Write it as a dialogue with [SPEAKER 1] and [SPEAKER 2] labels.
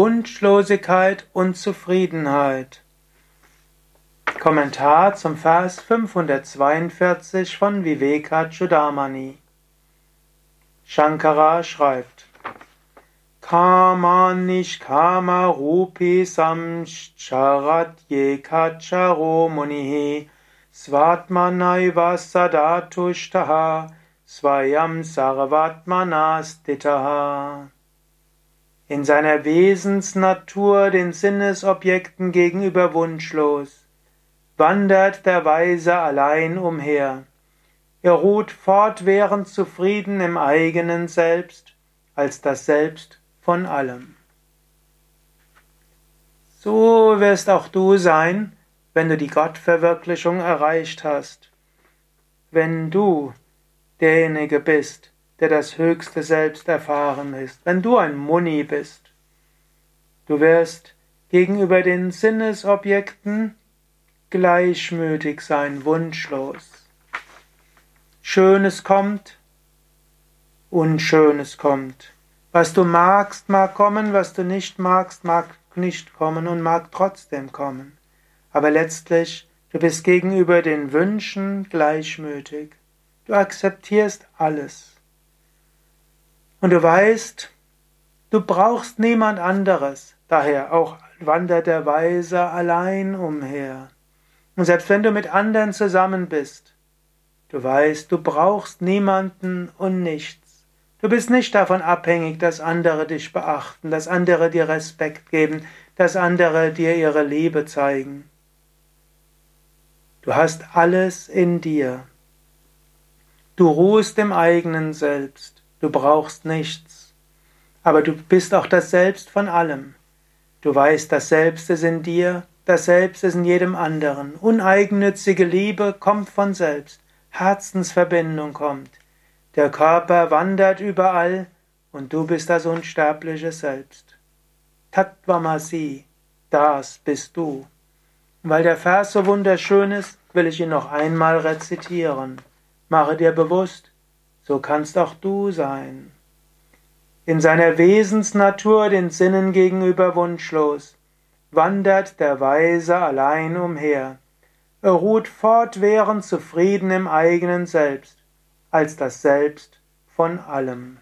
[SPEAKER 1] Wunschlosigkeit und Zufriedenheit. Kommentar zum Vers 542 von Vivekachudamani. Shankara schreibt Kama nishkama rupi samcharat yekacharo munihi svatmanaiva sadatushtaha svayam sarvatmanastitaha in seiner Wesensnatur den Sinnesobjekten gegenüber wunschlos, wandert der Weise allein umher. Er ruht fortwährend zufrieden im eigenen Selbst, als das Selbst von allem. So wirst auch du sein, wenn du die Gottverwirklichung erreicht hast. Wenn du derjenige bist, der das höchste Selbst erfahren ist. Wenn du ein Muni bist, du wirst gegenüber den Sinnesobjekten gleichmütig sein, wunschlos. Schönes kommt, Unschönes kommt. Was du magst, mag kommen, was du nicht magst, mag nicht kommen und mag trotzdem kommen. Aber letztlich, du bist gegenüber den Wünschen gleichmütig. Du akzeptierst alles. Und du weißt, du brauchst niemand anderes. Daher auch wandert der Weise allein umher. Und selbst wenn du mit anderen zusammen bist, du weißt, du brauchst niemanden und nichts. Du bist nicht davon abhängig, dass andere dich beachten, dass andere dir Respekt geben, dass andere dir ihre Liebe zeigen. Du hast alles in dir. Du ruhst im eigenen Selbst. Du brauchst nichts. Aber du bist auch das Selbst von allem. Du weißt, das Selbst ist in dir, das Selbst ist in jedem anderen. Uneigennützige Liebe kommt von selbst. Herzensverbindung kommt. Der Körper wandert überall und du bist das unsterbliche Selbst. Tattvamasi, das bist du. weil der Vers so wunderschön ist, will ich ihn noch einmal rezitieren. Mache dir bewusst, so kannst auch du sein. In seiner Wesensnatur den Sinnen gegenüber wunschlos, wandert der Weise allein umher. Er ruht fortwährend zufrieden im eigenen Selbst, als das Selbst von allem.